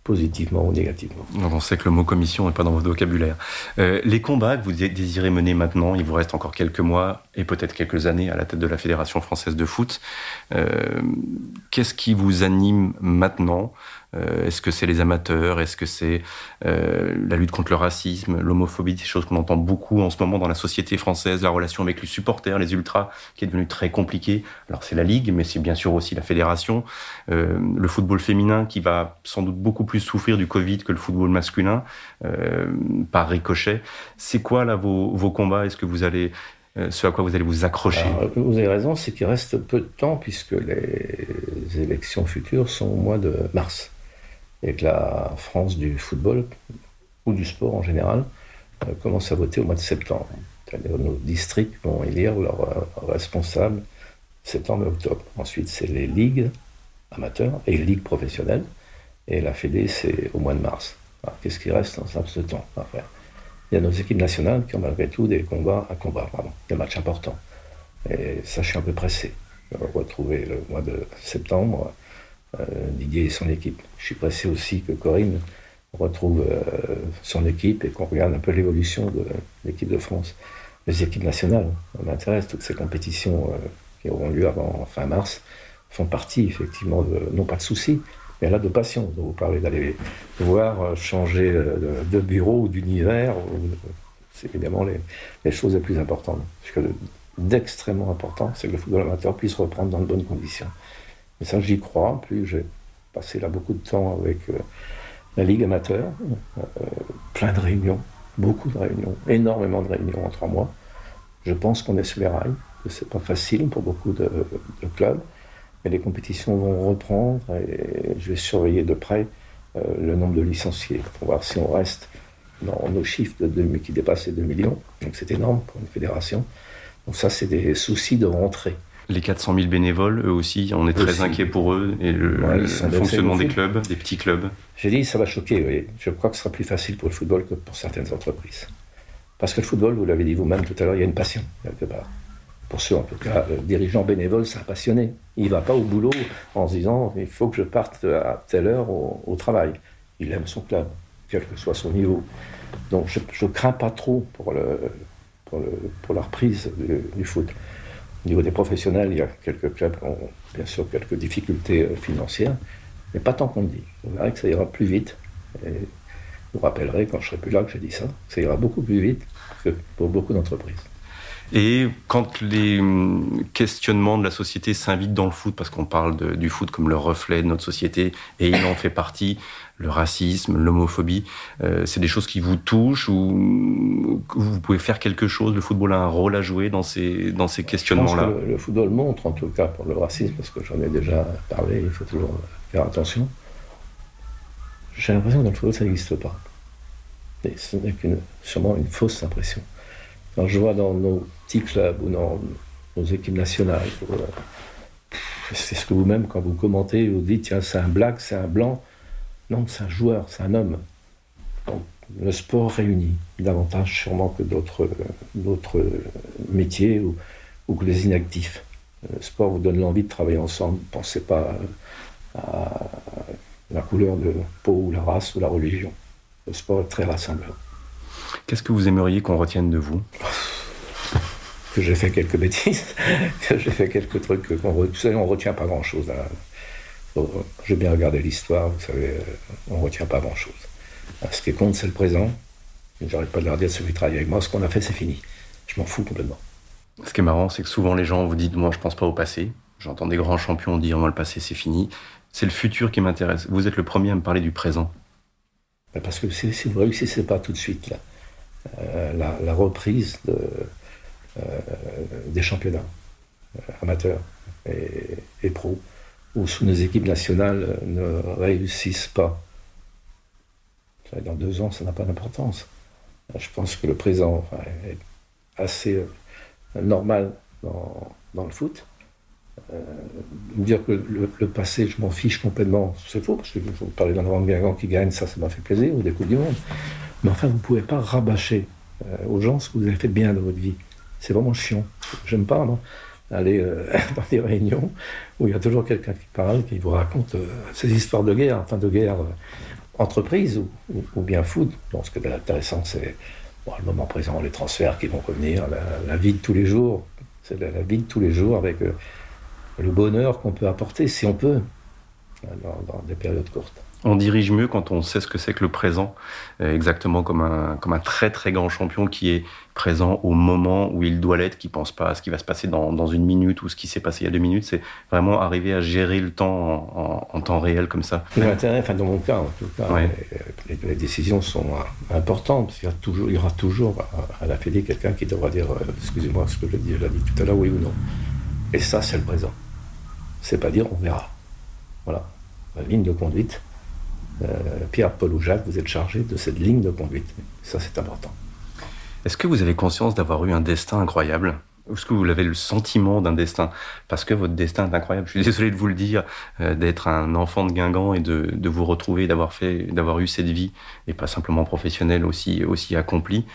positivement ou négativement. on sait que le mot commission n'est pas dans votre vocabulaire. Euh, les combats que vous désirez mener maintenant, il vous reste encore quelques mois et peut-être quelques années à la tête de la Fédération française de foot. Euh, qu'est-ce qui vous anime maintenant? Euh, est-ce que c'est les amateurs? Est-ce que c'est euh, la lutte contre le racisme, l'homophobie, des choses qu'on entend beaucoup en ce moment dans la société française, la relation avec les supporters, les ultras, qui est devenue très compliquée. Alors c'est la Ligue, mais c'est bien sûr aussi la fédération. Euh, le football féminin qui va sans doute beaucoup plus souffrir du Covid que le football masculin, par ricochet. C'est quoi là vos, vos combats? Est-ce que vous allez ce à quoi vous allez vous accrocher? Vous avez raison, c'est qu'il reste peu de temps puisque les élections futures sont au mois de mars et que la France du football ou du sport en général euh, commence à voter au mois de septembre. Nos districts vont élire leurs euh, responsables septembre et octobre. Ensuite, c'est les ligues amateurs et les ligues professionnelles. Et la Fédé, c'est au mois de mars. Qu'est-ce qui reste dans ce temps après Il y a nos équipes nationales qui ont malgré tout des combats, un combat, pardon, des matchs importants. Et ça, je suis un peu pressé. Retrouver le mois de septembre, euh, Didier et son équipe. Je suis pressé aussi que Corinne retrouve euh, son équipe et qu'on regarde un peu l'évolution de l'équipe de France. Les équipes nationales, on m'intéresse, toutes ces compétitions euh, qui auront lieu avant fin mars font partie effectivement, de, non pas de soucis, mais là de passion. vous parlez d'aller voir changer de, bureau ou d'univers, c'est évidemment les, choses les plus importantes. Ce que d'extrêmement important, c'est que le football amateur puisse reprendre dans de bonnes conditions. Et ça, j'y crois. Plus j'ai passé là beaucoup de temps avec euh, la Ligue amateur, euh, plein de réunions, beaucoup de réunions, énormément de réunions en trois mois. Je pense qu'on est sur les rails, que c'est pas facile pour beaucoup de, clubs, mais les compétitions vont reprendre et je vais surveiller de près euh, le nombre de licenciés pour voir si on reste dans nos chiffres de qui dépassent les 2 millions. Donc c'est énorme pour une fédération. Donc ça, c'est des soucis de rentrée. Les 400 000 bénévoles, eux aussi, on est très inquiets pour eux et le, fonctionnement des clubs, des petits clubs. J'ai dit, ça va choquer, oui. Je crois que ce sera plus facile pour le football que pour certaines entreprises. Parce que le football, vous l'avez dit vous-même tout à l'heure, il y a une passion, quelque part. Pour ceux, en tout cas, le dirigeant bénévole, c'est un passionné. Il ne va pas au boulot en se disant, il faut que je parte à telle heure au, travail. Il aime son club, quel que soit son niveau. Donc je ne crains pas trop pour, le, pour, le, pour la reprise du foot. Au niveau des professionnels, il y a quelques clubs qui ont bien sûr quelques difficultés euh, financières, mais pas tant qu'on le dit. Vous verrez que ça ira plus vite. Et vous rappellerez, quand je serai plus là, que j'ai dit ça, ça ira beaucoup plus vite que pour beaucoup d'entreprises. Et quand les hum, questionnements de la société s'invitent dans le foot, parce qu'on parle du foot comme le reflet de notre société, et il en fait partie, le racisme, l'homophobie, euh, c'est des choses qui vous touchent ou vous pouvez faire quelque chose? Le football a un rôle à jouer dans ces, dans ces questionnements-là? Le, football montre, en tout cas pour le racisme, parce que j'en ai déjà parlé, il faut toujours faire attention. J'ai l'impression que dans le football, ça n'existe pas. Et ce n'est sûrement une fausse impression. Je vois dans nos petits clubs ou dans nos équipes nationales, euh, c'est ce que vous-même, quand vous commentez, vous dites tiens, c'est un black, c'est un blanc. Non, c'est un joueur, c'est un homme. Le sport réunit davantage sûrement que d'autres, métiers ou, que les inactifs. Le sport vous donne l'envie de travailler ensemble. Ne pensez pas à la couleur de peau ou la race ou la religion. Le sport est très rassembleur. Qu'est-ce que vous aimeriez qu'on retienne de vous? Que j'ai fait quelques bêtises, que j'ai fait quelques trucs qu'on retient, on retient pas grand-chose. Hein. J'ai bien regardé l'histoire, vous savez, euh, on ne retient pas grand-chose. Ce qui compte, c'est le présent. J'arrête pas de leur dire, ceux qui travaillent avec moi, ce qu'on a fait, c'est fini. Je m'en fous complètement. Ce qui est marrant, c'est que souvent les gens vous disent, moi, je pense pas au passé. J'entends des grands champions dire, moi, le passé, c'est fini. C'est le futur qui m'intéresse. Vous êtes le premier à me parler du présent. Parce que si, vous réussissez pas tout de suite, là, euh, la, reprise euh, des championnats amateurs et, et pros, ou sous nos équipes nationales ne réussissent pas. Dans deux ans, ça n'a pas d'importance. Je pense que le présent est assez euh, normal dans le foot. Euh, dire que le, passé, je m'en fiche complètement, c'est faux, parce que vous parlez d'un grand Guingamp qui gagne, ça, ça m'a fait plaisir, ou des Coupes du Monde. Mais enfin, vous ne pouvez pas rabâcher euh, aux gens ce que vous avez fait bien dans votre vie. C'est vraiment chiant. J'aime pas, non aller euh, dans des réunions où il y a toujours quelqu'un qui parle, qui vous raconte euh, ces histoires de guerre, enfin de guerre entreprise ou, bien food. Bon, ce qui est intéressant, c'est le moment présent, les transferts qui vont revenir, la, vie de tous les jours. C'est la, vie de tous les jours avec le bonheur qu'on peut apporter, si on peut, dans des périodes courtes. On dirige mieux quand on sait ce que c'est que le présent, euh, exactement comme un, comme un très très grand champion qui est présent au moment où il doit l'être, qui pense pas à ce qui va se passer dans, dans une minute ou ce qui s'est passé il y a deux minutes. C'est vraiment arriver à gérer le temps en, temps réel comme ça. L'intérêt, enfin dans mon cas en tout cas, les, décisions sont importantes parce qu'il y, a toujours, il y aura toujours à, la Fédé quelqu'un qui devra dire, euh, excusez-moi ce que je dis, je l'ai dit tout à l'heure, oui ou non. Et ça, c'est le présent. C'est pas dire on verra. Voilà, la ligne de conduite. Euh, Pierre, Paul ou Jacques, vous êtes chargé de cette ligne de conduite. Ça, c'est important. Est-ce que vous avez conscience d'avoir eu un destin incroyable? Est-ce que vous avez le sentiment d'un destin? Parce que votre destin est incroyable. Je suis désolé de vous le dire, euh, d'être un enfant de Guingamp et de, vous retrouver, d'avoir fait, d'avoir eu cette vie, et pas simplement professionnelle, aussi, accomplie.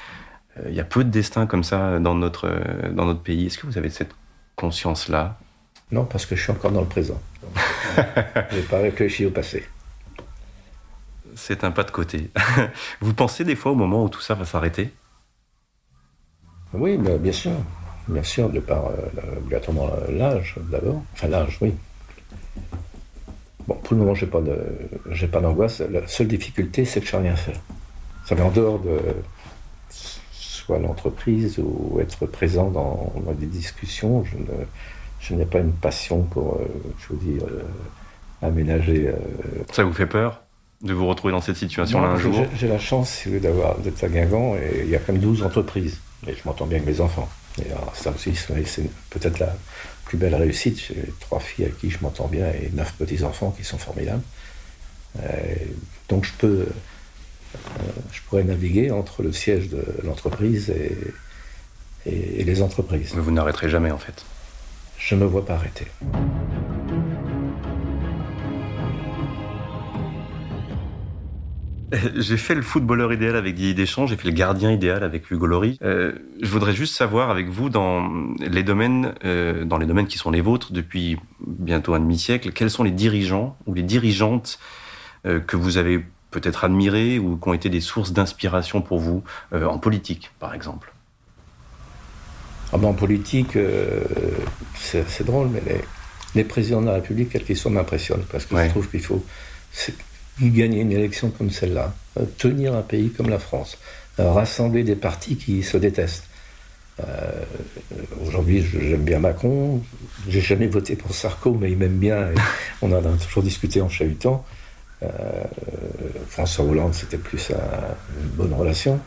Euh, il y a peu de destins comme ça dans notre, dans notre pays. Est-ce que vous avez cette conscience-là? Non, parce que je suis encore dans le présent. je n'ai pas réfléchi au passé. C'est un pas de côté. vous pensez des fois au moment où tout ça va s'arrêter? Oui, bien sûr bien sûr, de par euh, obligatoirement l'âge d'abord. Enfin, l'âge, oui. Bon, pour le moment, je n'ai pas, d'angoisse. La seule difficulté, c'est que je ne sais rien faire. Ça met en dehors de soit l'entreprise ou être présent dans, des discussions. Je, ne, je n'ai pas une passion pour, euh, je veux dire, euh, aménager. Ça vous fait peur de vous retrouver dans cette situation-là un jour J'ai la chance d'avoir, d'être à Guingamp et il y a quand même 12 entreprises. Et je m'entends bien avec mes enfants. Et alors, ça aussi, c'est peut-être la plus belle réussite. J'ai trois filles avec qui je m'entends bien et neuf petits-enfants qui sont formidables. Euh, donc je peux, euh, je pourrais naviguer entre le siège de l'entreprise et, et, et les entreprises. Mais vous n'arrêterez jamais en fait. Je ne me vois pas arrêter. J'ai fait le footballeur idéal avec Didier Deschamps, j'ai fait le gardien idéal avec Hugo Lory. Euh, je voudrais juste savoir avec vous dans les domaines, euh, dans les domaines qui sont les vôtres depuis bientôt un demi-siècle, quels sont les dirigeants ou les dirigeantes euh, que vous avez peut-être admirés ou qui ont été des sources d'inspiration pour vous en politique, par exemple? Ah ben, En politique, c'est drôle, mais les, les, présidents de la République, quels qu'ils soient, m'impressionnent parce que je trouve qu'il faut gagner une élection comme celle-là, euh, tenir un pays comme la France, euh, rassembler des partis qui se détestent. Euh, aujourd'hui, j'aime bien Macron. J'ai jamais voté pour Sarko, mais il m'aime bien. on en a toujours discuté en chahutant. François Hollande, c'était plus une bonne relation.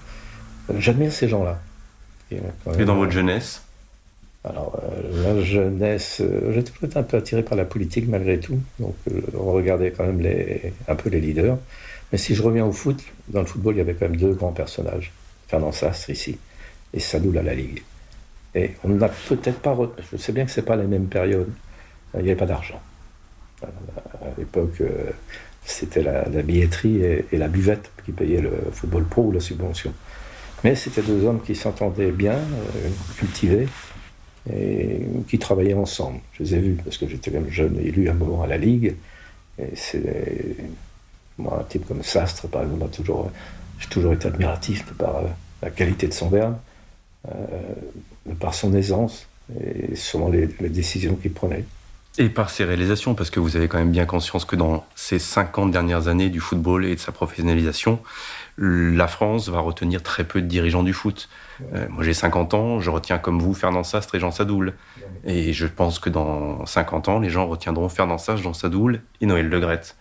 J'admire ces gens-là. Et dans votre jeunesse alors, euh, la jeunesse, euh, j'étais peut-être un peu attiré par la politique malgré tout, donc euh, on regardait quand même les, un peu les leaders. Mais si je reviens au foot, dans le football, il y avait quand même deux grands personnages. Fernand Sastre ici, et Sadoul à la Ligue. Et on n'a peut-être pas. Je sais bien que ce n'est pas la même période. Il n'y avait pas d'argent. À l'époque, c'était la, billetterie et, et, la buvette qui payaient le football pro ou la subvention. Mais c'était deux hommes qui s'entendaient bien, cultivés, et qui travaillaient ensemble. Je les ai vus parce que j'étais même jeune élu à un moment à la Ligue. Et c'est moi un type comme Sastre, par exemple, toujours, j'ai toujours été admiratif par euh, la qualité de son verbe, euh, par son aisance et sûrement les décisions qu'il prenait. Et par ses réalisations, parce que vous avez quand même bien conscience que dans ces 50 dernières années du football et de sa professionnalisation, la France va retenir très peu de dirigeants du foot. Euh, moi, j'ai 50 ans, je retiens comme vous Fernand Sastre et Jean Sadoul. Et je pense que dans 50 ans, les gens retiendront Fernand Sastre, Jean Sadoul et Noël Legrette.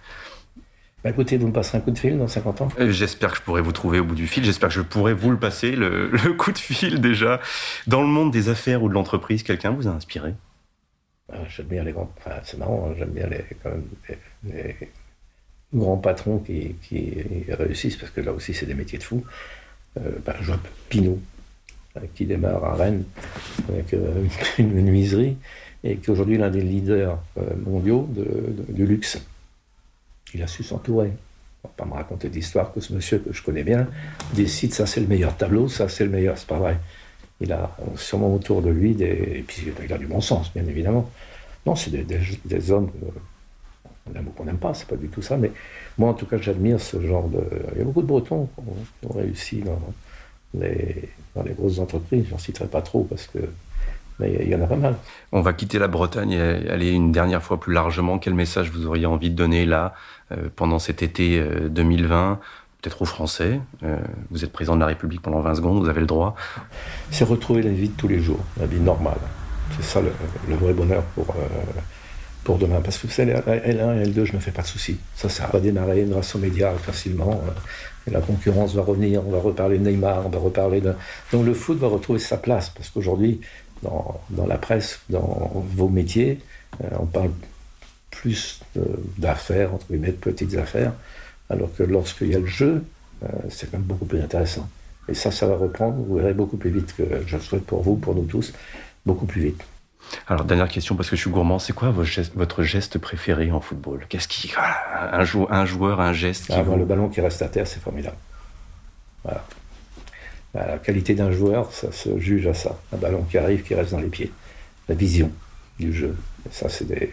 Bah écoutez, vous me passerez un coup de fil dans 50 ans euh, J'espère que je pourrai vous trouver au bout du fil. J'espère que je pourrai vous le passer, le, coup de fil déjà. Dans le monde des affaires ou de l'entreprise, quelqu'un vous a inspiré? Ah, J'aime bien les grands. Enfin, c'est marrant, hein, j'aime bien les, quand même, les, grands patrons qui, qui, réussissent, parce que là aussi, c'est des métiers de fous. Euh, bah, je vois Pinot, qui démarre à Rennes avec euh, une menuiserie et qui est aujourd'hui l'un des leaders euh, mondiaux du luxe. Il a su s'entourer. On va pas me raconter d'histoire que ce monsieur que je connais bien décide ça c'est le meilleur tableau, ça c'est le meilleur, c'est pas vrai. Il a sûrement autour de lui des. Et puis il a du bon sens, bien évidemment. Non, c'est des, hommes qu'on aime ou qu'on n'aime pas, c'est pas du tout ça, mais moi en tout cas j'admire ce genre de. Il y a beaucoup de Bretons qui ont réussi dans, les, dans les grosses entreprises. J'en citerai pas trop parce que mais il y en a pas mal. On va quitter la Bretagne et aller une dernière fois plus largement. Quel message vous auriez envie de donner là, euh, pendant cet été 2020 euh, Peut-être aux Français. Euh, vous êtes président de la République pendant 20 secondes, vous avez le droit. C'est retrouver la vie de tous les jours, la vie normale. C'est ça le, vrai bonheur pour, pour demain. Parce que vous savez, L1 et L2, je ne fais pas de soucis. Ça, ça va démarrer grâce aux médias facilement la concurrence va revenir, on va reparler de Neymar, on va reparler de... Donc le foot va retrouver sa place, parce qu'aujourd'hui, dans, la presse, dans vos métiers, euh, on parle plus d'affaires, entre guillemets, de petites affaires, alors que lorsqu'il y a le jeu, euh, c'est quand même beaucoup plus intéressant. Et ça, ça va reprendre, vous verrez beaucoup plus vite que je le souhaite pour vous, pour nous tous, beaucoup plus vite. Alors, dernière question, parce que je suis gourmand, c'est quoi votre geste, préféré en football? Qu'est-ce qui. un, joueur, un joueur, un geste qui ah, Le ballon qui reste à terre, c'est formidable. Voilà. Bah, la qualité d'un joueur, ça se juge à ça. Un ballon qui arrive, qui reste dans les pieds. La vision du jeu. ça, c'est des.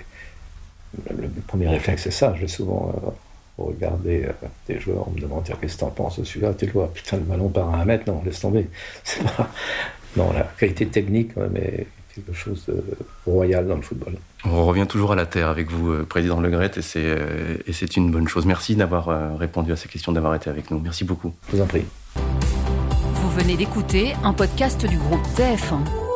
Le, premier réflexe, c'est ça. J'ai souvent euh, regardé euh, des joueurs, on me demande qu'est-ce que t'en penses de celui-là? Tu vois, putain, le ballon part à un mètre, non, laisse tomber. C'est pas. Non, la qualité technique, mais quelque chose de royal dans le football. On revient toujours à la terre avec vous, euh, Président Le Gret, euh, et c'est une bonne chose. Merci d'avoir euh, répondu à ces questions, d'avoir été avec nous. Merci beaucoup. Je vous en prie. Vous venez d'écouter un podcast du groupe TF1.